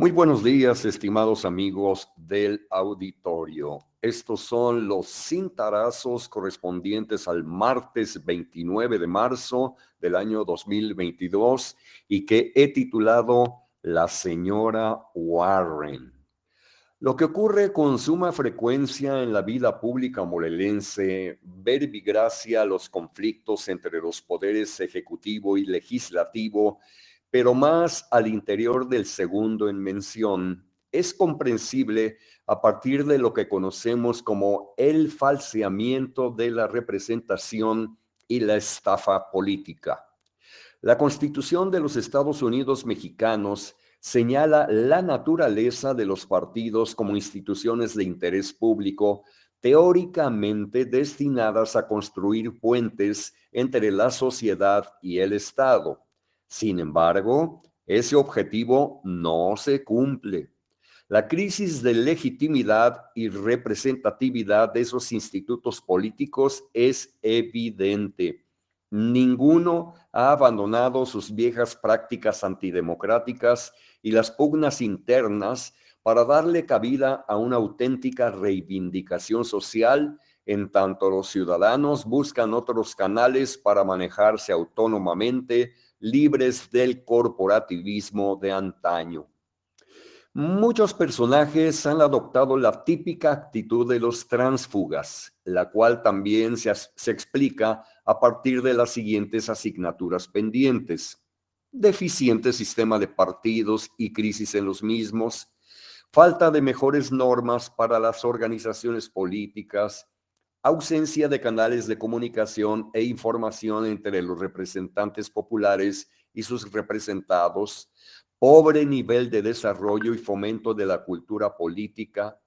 Muy buenos días, estimados amigos del auditorio. Estos son los cintarazos correspondientes al martes 29 de marzo del año 2022 y que he titulado La señora Warren. Lo que ocurre con suma frecuencia en la vida pública morelense, verbigracia los conflictos entre los poderes ejecutivo y legislativo, pero más al interior del segundo en mención, es comprensible a partir de lo que conocemos como el falseamiento de la representación y la estafa política. La Constitución de los Estados Unidos mexicanos señala la naturaleza de los partidos como instituciones de interés público teóricamente destinadas a construir puentes entre la sociedad y el Estado. Sin embargo, ese objetivo no se cumple. La crisis de legitimidad y representatividad de esos institutos políticos es evidente. Ninguno ha abandonado sus viejas prácticas antidemocráticas y las pugnas internas para darle cabida a una auténtica reivindicación social en tanto los ciudadanos buscan otros canales para manejarse autónomamente libres del corporativismo de antaño. Muchos personajes han adoptado la típica actitud de los transfugas, la cual también se, se, explica a partir de las siguientes asignaturas pendientes. Deficiente sistema de partidos y crisis en los mismos, falta de mejores normas para las organizaciones políticas, ausencia de canales de comunicación e información entre los representantes populares y sus representados, pobre nivel de desarrollo y fomento de la cultura política,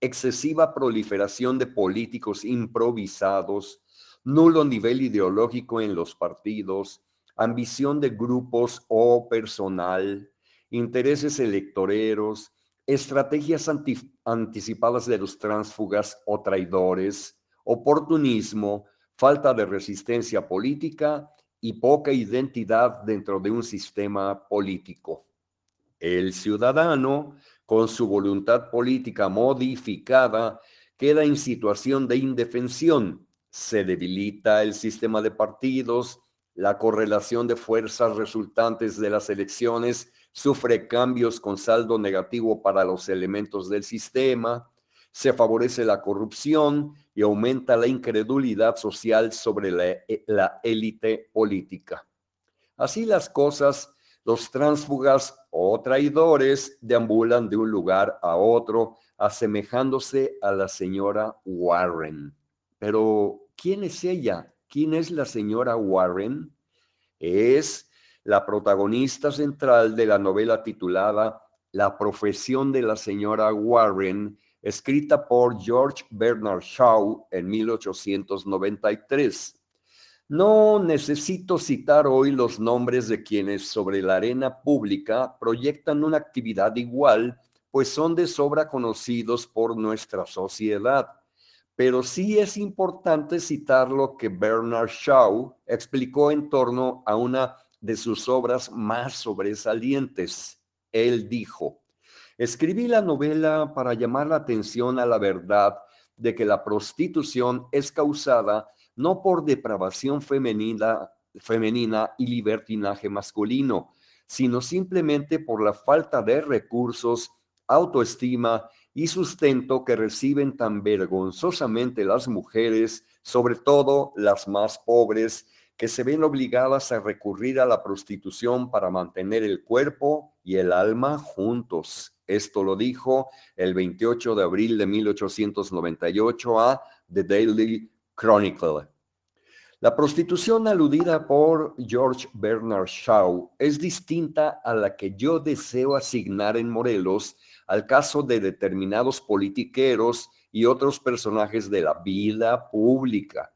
excesiva proliferación de políticos improvisados, nulo nivel ideológico en los partidos, ambición de grupos o personal, intereses electoreros, estrategias anticipadas de los tránsfugas o traidores, oportunismo, falta de resistencia política y poca identidad dentro de un sistema político. El ciudadano, con su voluntad política modificada, queda en situación de indefensión. Se debilita el sistema de partidos, la correlación de fuerzas resultantes de las elecciones sufre cambios con saldo negativo para los elementos del sistema, se favorece la corrupción y aumenta la incredulidad social sobre e, la élite política. Así las cosas, los tránsfugas o traidores deambulan de un lugar a otro, asemejándose a la señora Warren. Pero, ¿quién es ella? ¿Quién es la señora Warren? Es la protagonista central de la novela titulada La profesión de la señora Warren, escrita por George Bernard Shaw en 1893. No necesito citar hoy los nombres de quienes sobre la arena pública proyectan una actividad igual, pues son de sobra conocidos por nuestra sociedad. Pero sí es importante citar lo que Bernard Shaw explicó en torno a una de sus obras más sobresalientes. Él dijo, Escribí la novela para llamar la atención a la verdad de que la prostitución es causada no por depravación femenina, y libertinaje masculino, sino simplemente por la falta de recursos, autoestima y sustento que reciben tan vergonzosamente las mujeres, sobre todo las más pobres, que se ven obligadas a recurrir a la prostitución para mantener el cuerpo y el alma juntos. Esto lo dijo el 28 de abril de 1898 a The Daily Chronicle. La prostitución aludida por George Bernard Shaw es distinta a la que yo deseo asignar en Morelos al caso de determinados politiqueros y otros personajes de la vida pública.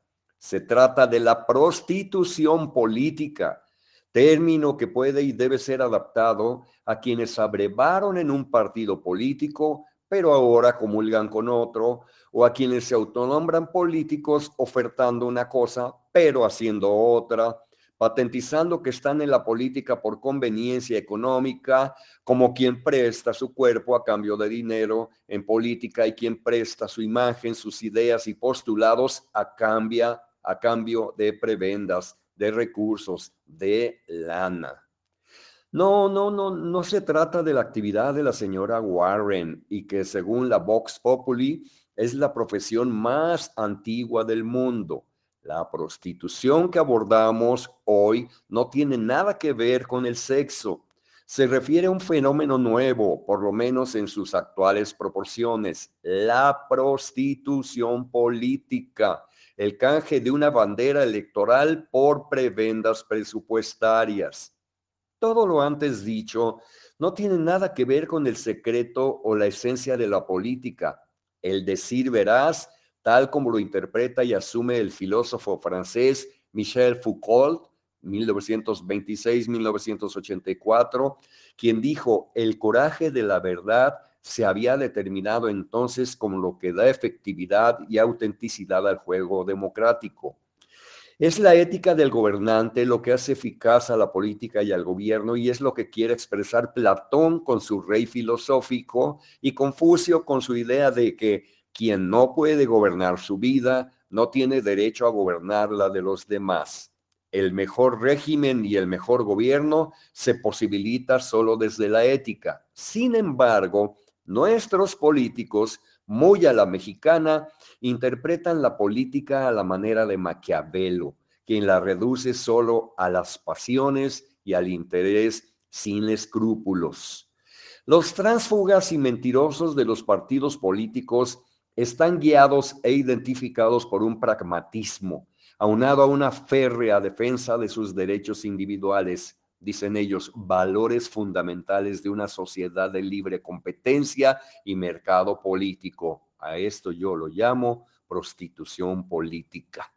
Se trata de la prostitución política, término que puede y debe ser adaptado a quienes abrevaron en un partido político, pero ahora comulgan con otro, o a quienes se autonombran políticos ofertando una cosa, pero haciendo otra, patentizando que están en la política por conveniencia económica, como quien presta su cuerpo a cambio de dinero en política y quien presta su imagen, sus ideas y postulados a, cambia, a cambio de prebendas, de recursos, de lana. No, no, no, no se trata de la actividad de la señora Warren y que según la Vox Populi es la profesión más antigua del mundo. La prostitución que abordamos hoy no tiene nada que ver con el sexo. Se refiere a un fenómeno nuevo, por lo menos en sus actuales proporciones, la prostitución política, el canje de una bandera electoral por prebendas presupuestarias. Todo lo antes dicho no tiene nada que ver con el secreto o la esencia de la política. El decir verás tal como lo interpreta y asume el filósofo francés Michel Foucault, 1926-1984, quien dijo, el coraje de la verdad se había determinado entonces como lo que da efectividad y autenticidad al juego democrático. Es la ética del gobernante lo que hace eficaz a la política y al gobierno y es lo que quiere expresar Platón con su rey filosófico y Confucio con su idea de que quien no puede gobernar su vida no tiene derecho a gobernar la de los demás. El mejor régimen y el mejor gobierno se posibilita solo desde la ética. Sin embargo, nuestros políticos, muy a la mexicana, interpretan la política a la manera de Maquiavelo, quien la reduce solo a las pasiones y al interés sin escrúpulos. Los tránsfugas y mentirosos de los partidos políticos están guiados e identificados por un pragmatismo, aunado a una férrea defensa de sus derechos individuales, dicen ellos, valores fundamentales de una sociedad de libre competencia y mercado político. A esto yo lo llamo prostitución política.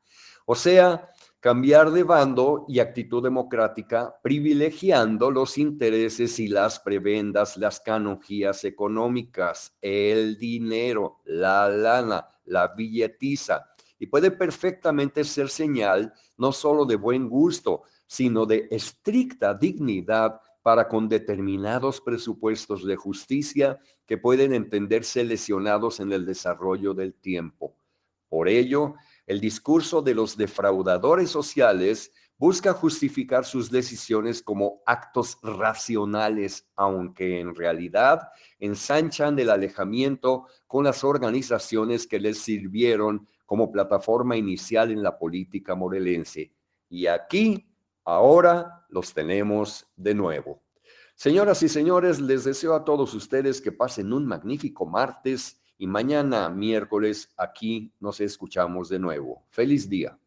O sea, cambiar de bando y actitud democrática, privilegiando los intereses y las prebendas, las canonjías económicas, el dinero, la lana, la billetiza. Y puede perfectamente ser señal no solo de buen gusto, sino de estricta dignidad para con determinados presupuestos de justicia que pueden entenderse lesionados en el desarrollo del tiempo. Por ello, el discurso de los defraudadores sociales busca justificar sus decisiones como actos racionales, aunque en realidad ensanchan el alejamiento con las organizaciones que les sirvieron como plataforma inicial en la política morelense. Y aquí, ahora, los tenemos de nuevo. Señoras y señores, les deseo a todos ustedes que pasen un magnífico martes y mañana miércoles aquí nos escuchamos de nuevo. Feliz día.